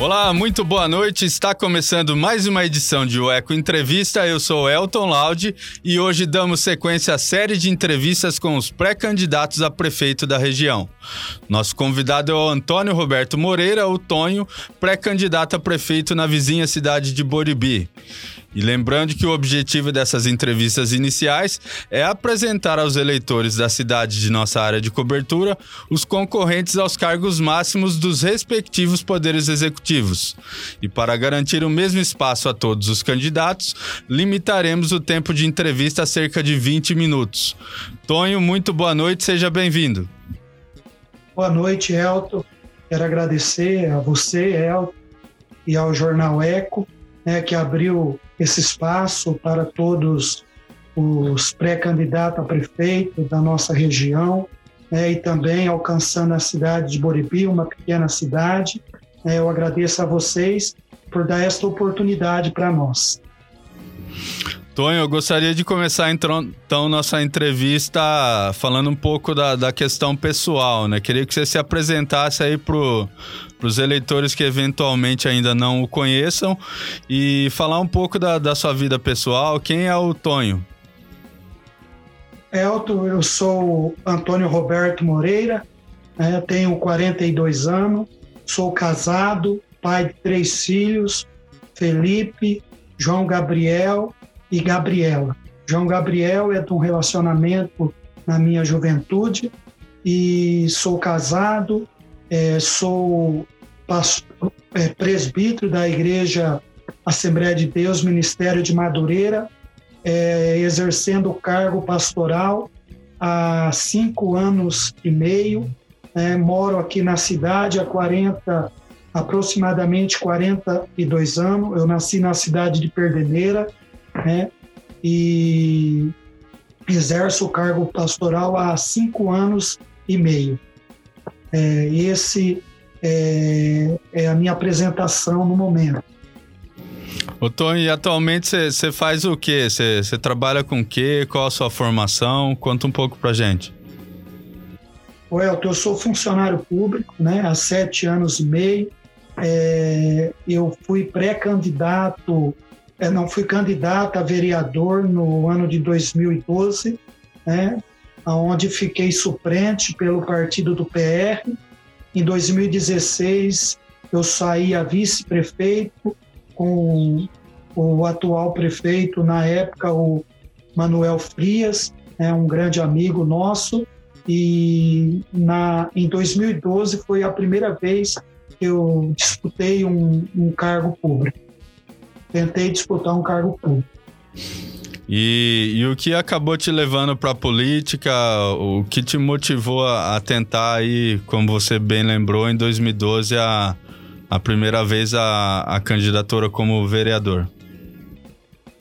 Olá, muito boa noite. Está começando mais uma edição de O Eco Entrevista. Eu sou Elton Laude e hoje damos sequência à série de entrevistas com os pré-candidatos a prefeito da região. Nosso convidado é o Antônio Roberto Moreira, o Tonho, pré-candidato a prefeito na vizinha cidade de Boribi. E lembrando que o objetivo dessas entrevistas iniciais é apresentar aos eleitores da cidade de nossa área de cobertura os concorrentes aos cargos máximos dos respectivos poderes executivos. E para garantir o mesmo espaço a todos os candidatos, limitaremos o tempo de entrevista a cerca de 20 minutos. Tonho, muito boa noite, seja bem-vindo. Boa noite, Elton. Quero agradecer a você, Elton, e ao Jornal Eco, né, que abriu esse espaço para todos os pré-candidatos a prefeito da nossa região né, e também alcançando a cidade de Boribi, uma pequena cidade. É, eu agradeço a vocês por dar esta oportunidade para nós. Tonho, eu gostaria de começar então, então nossa entrevista falando um pouco da, da questão pessoal, né? Queria que você se apresentasse aí pro para os eleitores que eventualmente ainda não o conheçam e falar um pouco da, da sua vida pessoal. Quem é o Tonho? Elton, eu sou Antônio Roberto Moreira, né, tenho 42 anos, sou casado, pai de três filhos, Felipe, João Gabriel e Gabriela. João Gabriel é de um relacionamento na minha juventude e sou casado, é, sou pastor, é, presbítero da Igreja Assembleia de Deus, Ministério de Madureira, é, exercendo o cargo pastoral há cinco anos e meio. É, moro aqui na cidade há 40, aproximadamente 42 anos. Eu nasci na cidade de Perdeneira, né? E exerço o cargo pastoral há cinco anos e meio. É, esse é, é, a minha apresentação no momento. Ô Tony, e atualmente você faz o quê? Você trabalha com o quê? Qual a sua formação? Conta um pouco pra gente. Elton, eu sou funcionário público né, há sete anos e meio. É, eu fui pré-candidato, é, não fui candidato a vereador no ano de 2012, né, onde fiquei suplente pelo partido do PR. Em 2016, eu saí a vice-prefeito com o atual prefeito, na época, o Manuel Frias, é um grande amigo nosso. E na, em 2012 foi a primeira vez que eu disputei um, um cargo público. Tentei disputar um cargo público. E, e, o que acabou te levando para a política? O que te motivou a, a, tentar aí, como você bem lembrou, em 2012 a, a primeira vez a, a candidatura como vereador?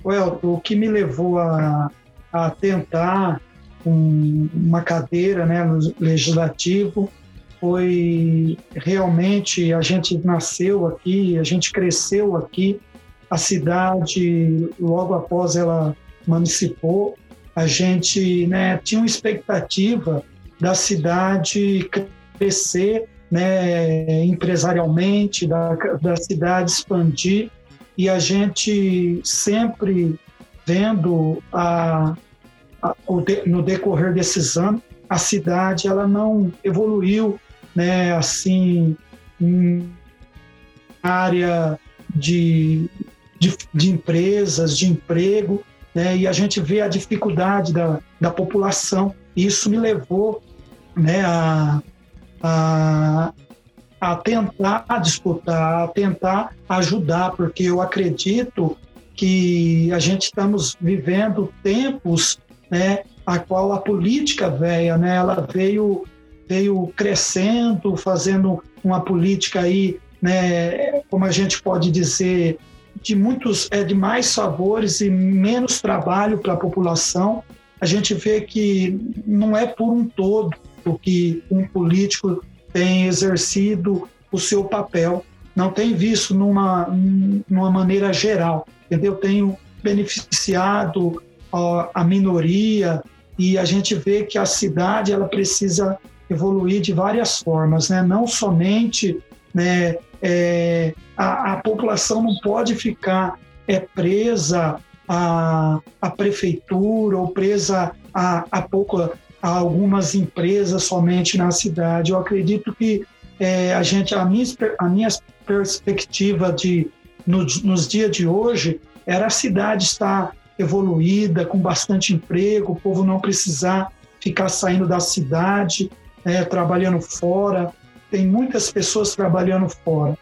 Well, o que me levou a, a tentar um, uma cadeira né, no legislativo foi realmente a gente nasceu aqui, a gente cresceu aqui, a cidade logo após ela municipou, a gente né, tinha uma expectativa da cidade crescer né, empresarialmente, da, da cidade expandir, e a gente sempre vendo a, a, no decorrer desses anos, a cidade ela não evoluiu né, assim em área de, de, de empresas, de emprego, né, e a gente vê a dificuldade da, da população. Isso me levou né, a, a, a tentar disputar, a tentar ajudar, porque eu acredito que a gente estamos vivendo tempos né, a qual a política velha, né, ela veio, veio crescendo, fazendo uma política aí, né, como a gente pode dizer, de muitos é de mais favores e menos trabalho para a população. A gente vê que não é por um todo que um político tem exercido o seu papel, não tem visto numa, numa maneira geral, entendeu? Tenho beneficiado ó, a minoria e a gente vê que a cidade ela precisa evoluir de várias formas, né? Não somente né, é, a, a, população não pode ficar é, presa à, prefeitura ou presa a, a, pouco, a algumas empresas somente na cidade. Eu acredito que é, a gente, a minha, a minha perspectiva de no, nos dias de hoje era a cidade estar evoluída, com bastante emprego, o povo não precisar ficar saindo da cidade, é, trabalhando fora. Tem muitas pessoas trabalhando fora.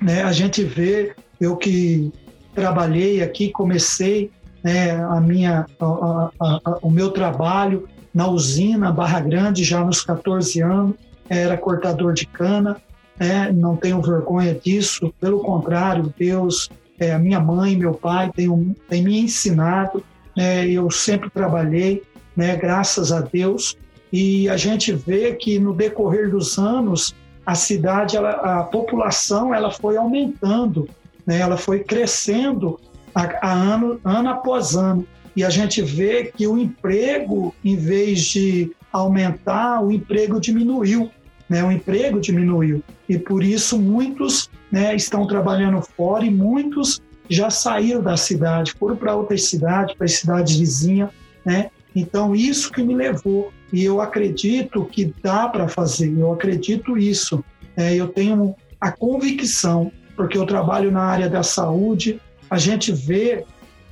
Né? A gente vê, eu que trabalhei aqui, comecei né, a minha, a, a, a, o meu trabalho na usina Barra Grande já nos 14 anos, era cortador de cana, né, não tenho vergonha disso, pelo contrário, Deus, é, minha mãe, meu pai tem, tem me ensinado, né, eu sempre trabalhei, né, graças a Deus, e a gente vê que no decorrer dos anos a cidade, ela, a população, ela foi aumentando, né, ela foi crescendo a, a ano, ano após ano. E a gente vê que o emprego, em vez de aumentar, o emprego diminuiu. Né? O emprego diminuiu. E por isso muitos né, estão trabalhando fora e muitos já saíram da cidade, foram para outras cidades, para cidades vizinhas. Né? Então, isso que me levou. E eu acredito que dá para fazer, eu acredito isso. É, eu tenho a convicção, porque eu trabalho na área da saúde, a gente vê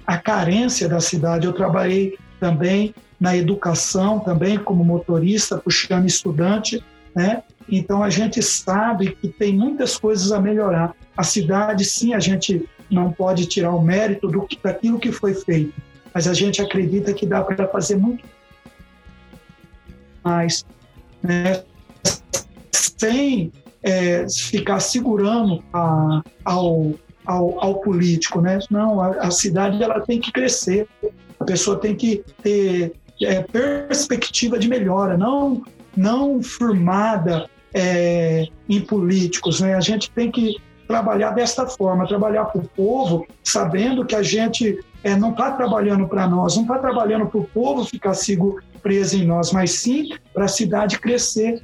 a carência da cidade. Eu trabalhei também na educação, também como motorista, puxando estudante, né? Então a gente sabe que tem muitas coisas a melhorar. A cidade, sim, a gente não pode tirar o mérito do daquilo que foi feito, mas a gente acredita que dá para fazer muito mais, né? sem é, ficar segurando a, ao ao, ao político, né? Não, a, a, cidade ela tem que crescer, a pessoa tem que ter é, perspectiva de melhora, não não formada é, em políticos, né? A gente tem que trabalhar desta forma, trabalhar para o povo, sabendo que a gente é, não está trabalhando para nós, não está trabalhando para o povo ficar sigo preso em nós, mas sim para a cidade crescer,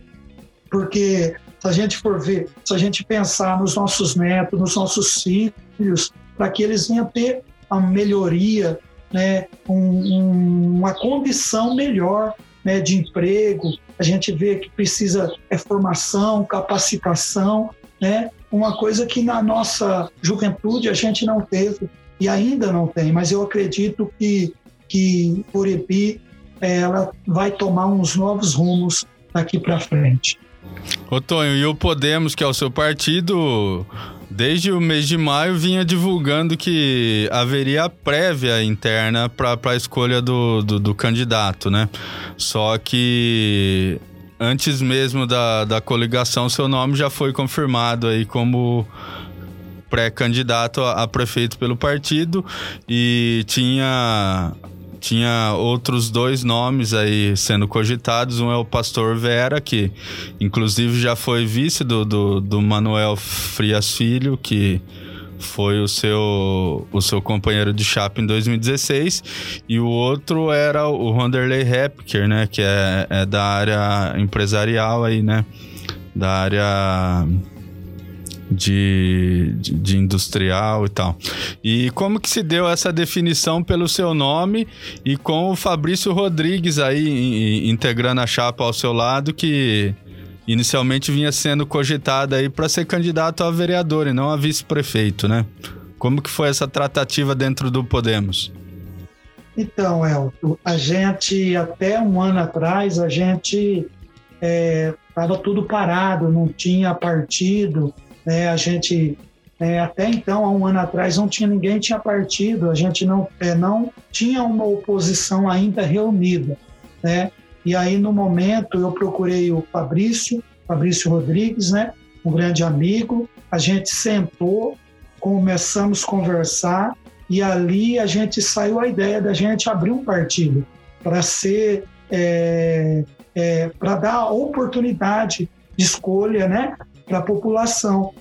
porque se a gente for ver, se a gente pensar nos nossos netos, nos nossos filhos, para que eles venham ter a melhoria, né, um, uma condição melhor né, de emprego, a gente vê que precisa é formação, capacitação, né, uma coisa que na nossa juventude a gente não teve e ainda não tem, mas eu acredito que que Urebi ela vai tomar uns novos rumos daqui para frente. Ô Tonho, e o Podemos, que é o seu partido, desde o mês de maio vinha divulgando que haveria prévia interna para a escolha do, do, do, candidato, né? Só que antes mesmo da, da coligação, seu nome já foi confirmado aí como pré-candidato a, a prefeito pelo partido e tinha tinha outros dois nomes aí sendo cogitados. Um é o Pastor Vera, que inclusive já foi vice do, do, do Manuel Frias Filho, que foi o seu, o seu companheiro de chapa em 2016. E o outro era o Wanderlei Hepker, né? Que é, é da área empresarial aí, né? Da área de, de, de, industrial e tal. E como que se deu essa definição pelo seu nome e com o Fabrício Rodrigues aí integrando a chapa ao seu lado, que inicialmente vinha sendo cogitado aí para ser candidato a vereador e não a vice-prefeito, né? Como que foi essa tratativa dentro do Podemos? Então, Elton, a gente, até um ano atrás, a gente estava é, tudo parado, não tinha partido, né? A gente é, até então, há um ano atrás, não tinha ninguém tinha partido, a gente não, é, não tinha uma oposição ainda reunida. Né? E aí, no momento, eu procurei o Fabrício, Fabrício Rodrigues, né? um grande amigo, a gente sentou, começamos a conversar e ali a gente saiu a ideia da gente abrir um partido para ser, é, é, para dar oportunidade de escolha, né, para a população.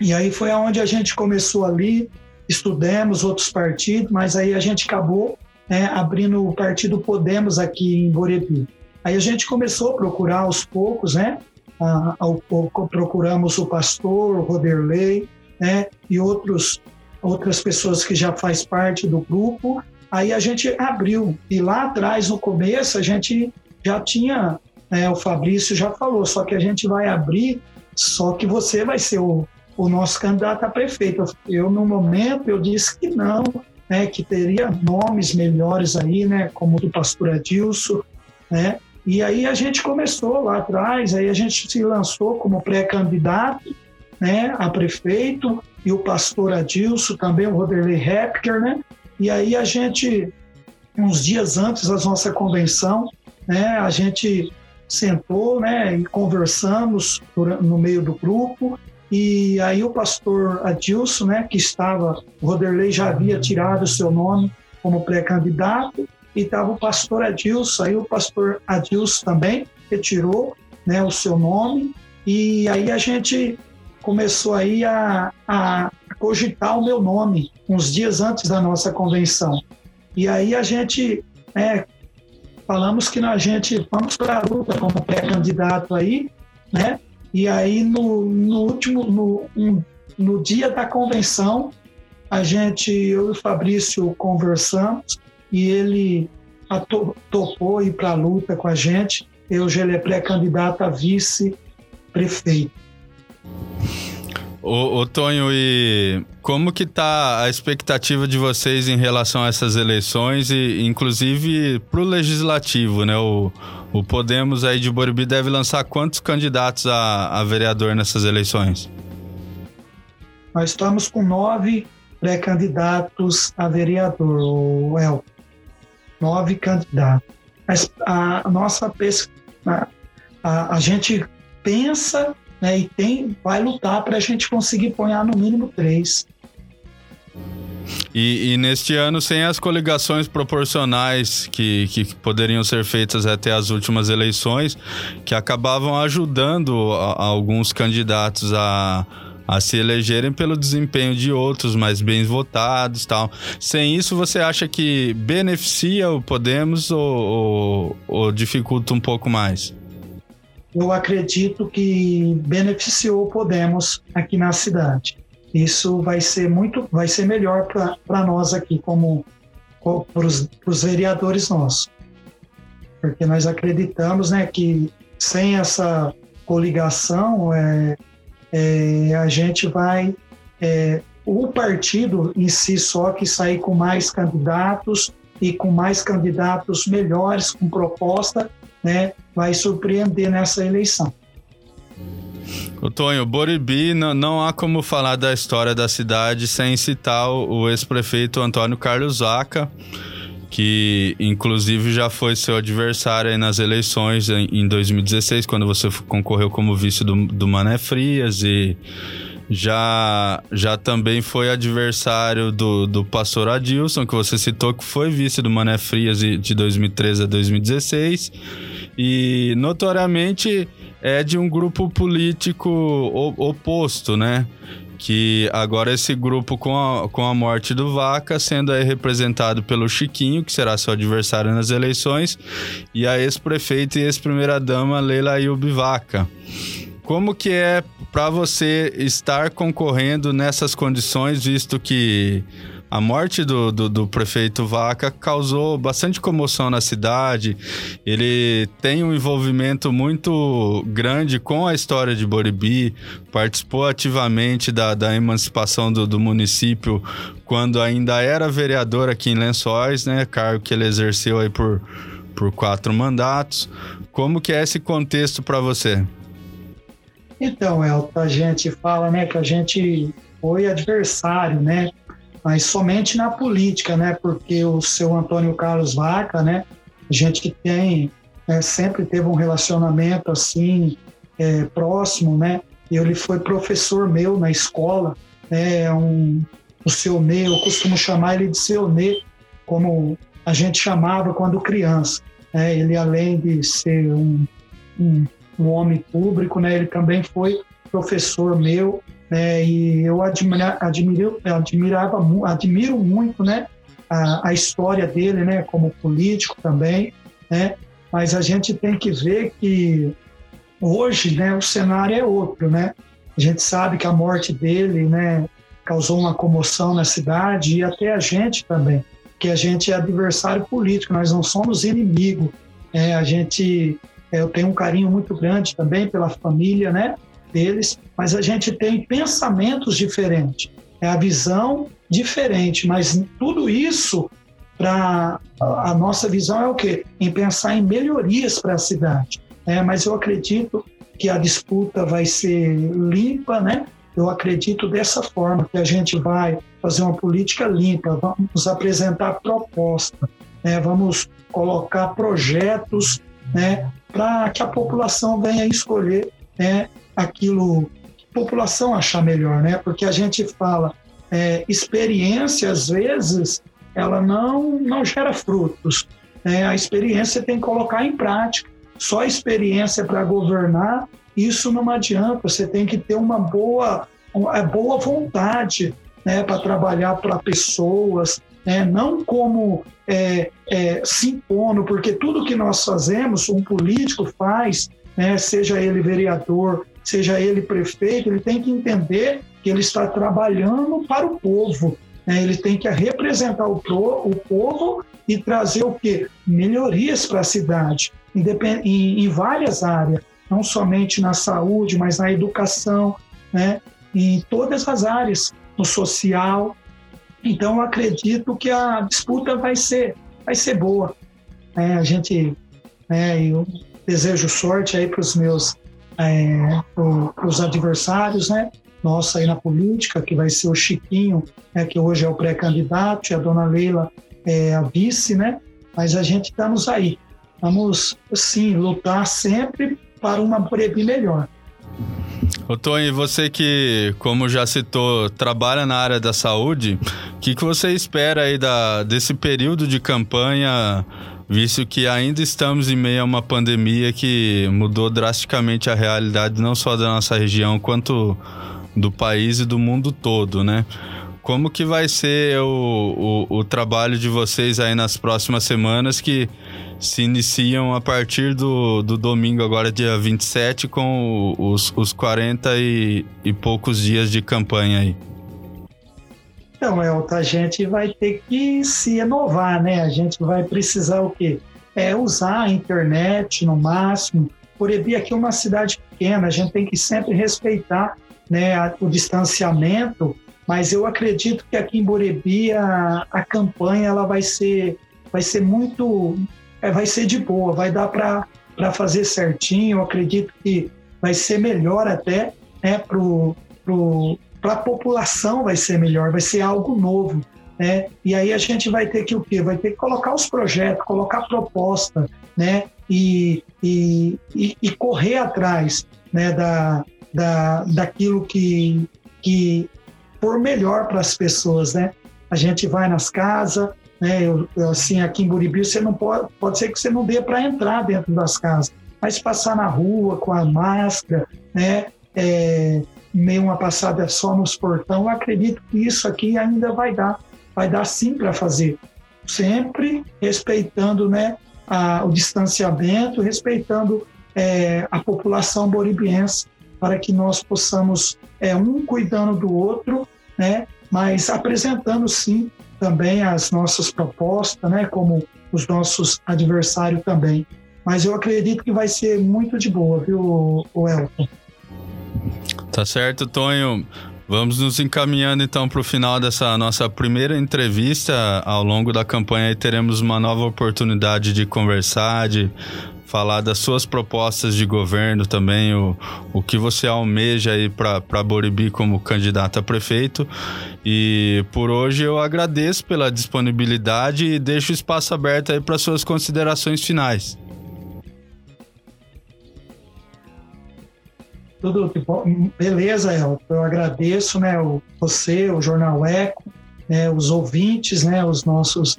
E aí foi aonde a gente começou ali, estudamos outros partidos, mas aí a gente acabou né, abrindo o partido Podemos aqui em Borebi. Aí a gente começou a procurar aos poucos, né? Ah, ao pouco procuramos o pastor, o Roderley, né? E outros, outras pessoas que já faz parte do grupo. Aí a gente abriu. E lá atrás, no começo, a gente já tinha, né, o Fabrício já falou, só que a gente vai abrir, só que você vai ser o, o nosso candidato a prefeito. Eu, no momento, eu disse que não, né, que teria nomes melhores aí, né, como o do pastor Adilson, né, e aí a gente começou lá atrás, aí a gente se lançou como pré-candidato, né, a prefeito, e o pastor Adilson, também o Roderley Hepker, né, e aí a gente, uns dias antes da nossa convenção, né, a gente sentou, né, e conversamos no meio do grupo, e aí o pastor Adilson, né, que estava, o Roderley já havia tirado o seu nome como pré-candidato, e estava o pastor Adilson, aí o pastor Adilson também retirou né, o seu nome, e aí a gente começou aí a, a cogitar o meu nome, uns dias antes da nossa convenção. E aí a gente né, falamos que a gente vamos para a luta como pré-candidato aí, né? E aí, no, no último, no, um, no dia da convenção, a gente, eu e o Fabrício conversamos e ele topou ir para a luta com a gente. Eu já ele é pré-candidato a vice-prefeito. Ô, ô, Tonho, e como que tá a expectativa de vocês em relação a essas eleições e inclusive para o legislativo, né? O, o Podemos aí de Boribi deve lançar quantos candidatos a, a vereador nessas eleições? Nós estamos com nove pré-candidatos a vereador, El. Nove candidatos. Mas a nossa pesquisa, a, a gente pensa né, e tem, vai lutar para a gente conseguir ponhar no mínimo três. E, e, neste ano, sem as coligações proporcionais que, que poderiam ser feitas até as últimas eleições, que acabavam ajudando a, a alguns candidatos a, a se elegerem pelo desempenho de outros mais bem votados tal. Sem isso, você acha que beneficia o Podemos ou, ou, ou dificulta um pouco mais? Eu acredito que beneficiou Podemos aqui na cidade isso vai ser muito, vai ser melhor para nós aqui, como para os vereadores nossos. Porque nós acreditamos né, que sem essa coligação, é, é, a gente vai. É, o partido em si só que sair com mais candidatos e com mais candidatos melhores, com proposta, né, vai surpreender nessa eleição. O Tonho, Boribi, não, não há como falar da história da cidade sem citar o, ex-prefeito Antônio Carlos Vaca, que inclusive já foi seu adversário nas eleições em, em 2016, quando você concorreu como vice do, do Mané Frias e já, já também foi adversário do, do pastor Adilson, que você citou, que foi vice do Mané Frias de 2013 a 2016. E notoriamente é de um grupo político oposto, né? Que agora esse grupo, com a, com a morte do Vaca, sendo representado pelo Chiquinho, que será seu adversário nas eleições, e a ex-prefeita e ex-primeira-dama Leila Ayub Vaca. Como que é para você estar concorrendo nessas condições, visto que a morte do, do, do, prefeito Vaca causou bastante comoção na cidade. Ele tem um envolvimento muito grande com a história de Boribi, participou ativamente da, da emancipação do, do município quando ainda era vereador aqui em Lençóis, né? Cargo que ele exerceu aí por, por quatro mandatos. Como que é esse contexto para você? Então, Elton, a gente fala né, que a gente foi adversário, né? mas somente na política, né? Porque o seu Antônio Carlos Vaca, né? A gente tem né, sempre teve um relacionamento assim é, próximo, né? Ele foi professor meu na escola, né? É um, o seu Nê, eu costumo chamar ele de seu Nê, como a gente chamava quando criança. Né? Ele além de ser um, um um homem público, né? Ele também foi professor meu, né? E eu admira, admiro, admirava, admiro muito, né? A, a história dele, né? Como político também, né? Mas a gente tem que ver que hoje, né? O cenário é outro, né? A gente sabe que a morte dele, né? Causou uma comoção na cidade e até a gente também, que a gente é adversário político, nós não somos inimigo. É, a gente, eu tenho um carinho muito grande também pela família, né? deles, mas a gente tem pensamentos diferentes, é a visão diferente, mas tudo isso para a nossa visão é o quê? Em pensar em melhorias para a cidade. É, mas eu acredito que a disputa vai ser limpa, né? Eu acredito dessa forma que a gente vai fazer uma política limpa, vamos apresentar proposta, né? vamos colocar projetos, né? Para que a população venha escolher né? aquilo que a população achar melhor, né? Porque a gente fala, é, experiência, às vezes, ela não, não gera frutos. Né? A experiência tem que colocar em prática. Só experiência para governar, isso não adianta. Você tem que ter uma boa, uma boa vontade né, para trabalhar para pessoas, né? não como é, é, se impondo, porque tudo que nós fazemos, um político faz, né, seja ele vereador, seja ele prefeito, ele tem que entender que ele está trabalhando para o povo. Né? Ele tem que representar o, o povo e trazer o quê? Melhorias para a cidade, em, em várias áreas, não somente na saúde, mas na educação, né? em todas as áreas, no social. Então, acredito que a disputa vai ser, vai ser boa. É, a gente, né, eu desejo sorte aí para os meus é, os adversários, né? Nossa aí na política, que vai ser o Chiquinho, né, que hoje é o pré-candidato, e a dona Leila é a vice, né? Mas a gente estamos aí. Vamos, sim, lutar sempre para uma Borebi melhor. Ô Tony, você que, como já citou, trabalha na área da saúde, o que, que você espera aí da, desse período de campanha visto que ainda estamos em meio a uma pandemia que mudou drasticamente a realidade não só da nossa região, quanto do país e do mundo todo, né? Como que vai ser o, o, o trabalho de vocês aí nas próximas semanas que se iniciam a partir do, do domingo, agora dia 27, com os, os 40 e, e poucos dias de campanha aí? Então, Elton, a gente vai ter que se inovar, né? A gente vai precisar o quê? É usar a internet no máximo. Borebi aqui é uma cidade pequena, a gente tem que sempre respeitar né, o distanciamento, mas eu acredito que aqui em Borebi a, a campanha ela vai ser, vai ser muito, é, vai ser de boa, vai dar para fazer certinho. Eu acredito que vai ser melhor até né, para pro, a população vai ser melhor, vai ser algo novo. Né? E aí a gente vai ter que o quê? Vai ter que colocar os projetos, colocar proposta, né? E, e, e, e correr atrás né? da, da, daquilo que, que for melhor para as pessoas, né? A gente vai nas casas, né? Assim, aqui em Buribi, você não pode, pode ser que você não dê para entrar dentro das casas, mas passar na rua com a máscara, né? É, meio uma passada só nos portão, eu acredito que isso aqui ainda vai dar, vai dar sim para fazer, sempre respeitando né, a, o distanciamento, respeitando é, a população boribiense, para que nós possamos, é, um cuidando do outro, né, mas apresentando sim também as nossas propostas, né, como os nossos adversários também. Mas eu acredito que vai ser muito de boa, viu, Elton? Tá certo, Tonho. Vamos nos encaminhando então para o final dessa nossa primeira entrevista. Ao longo da campanha teremos uma nova oportunidade de conversar, de falar das suas propostas de governo também, o, o que você almeja aí para Boribi como candidato a prefeito. E por hoje eu agradeço pela disponibilidade e deixo o espaço aberto aí para suas considerações finais. Tudo beleza, Elton. Eu agradeço, né, o, você, o Jornal Eco, né, os ouvintes, né, os nossos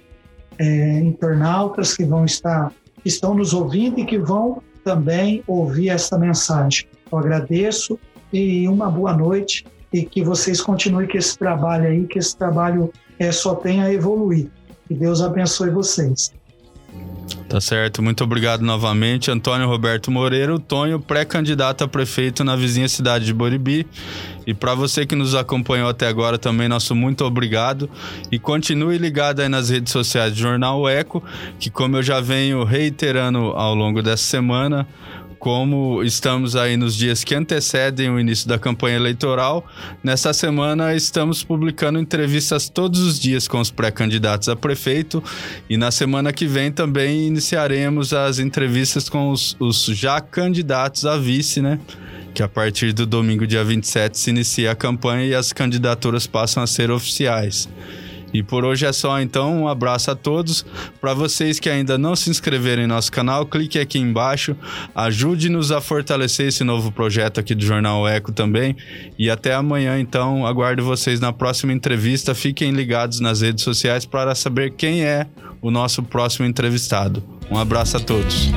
é, internautas que vão estar, estão nos ouvindo e que vão também ouvir essa mensagem. Eu agradeço e uma boa noite e que vocês continuem com esse trabalho aí, que esse trabalho é, só tenha a evoluir. Que Deus abençoe vocês. Tá certo, muito obrigado novamente. Antônio Roberto Moreira, o Tonho, pré-candidato a prefeito na vizinha cidade de Boribi. E para você que nos acompanhou até agora também, nosso muito obrigado. E continue ligado aí nas redes sociais do Jornal Eco, que como eu já venho reiterando ao longo dessa semana, como estamos aí nos dias que antecedem o início da campanha eleitoral, nessa semana estamos publicando entrevistas todos os dias com os pré-candidatos a prefeito e na semana que vem também iniciaremos as entrevistas com os, os já candidatos a vice, né? Que a partir do domingo, dia 27, se inicia a campanha e as candidaturas passam a ser oficiais. E por hoje é só, então. Um abraço a todos. Para vocês que ainda não se inscreveram em nosso canal, clique aqui embaixo. Ajude-nos a fortalecer esse novo projeto aqui do Jornal Eco também. E até amanhã, então. Aguardo vocês na próxima entrevista. Fiquem ligados nas redes sociais para saber quem é o nosso próximo entrevistado. Um abraço a todos.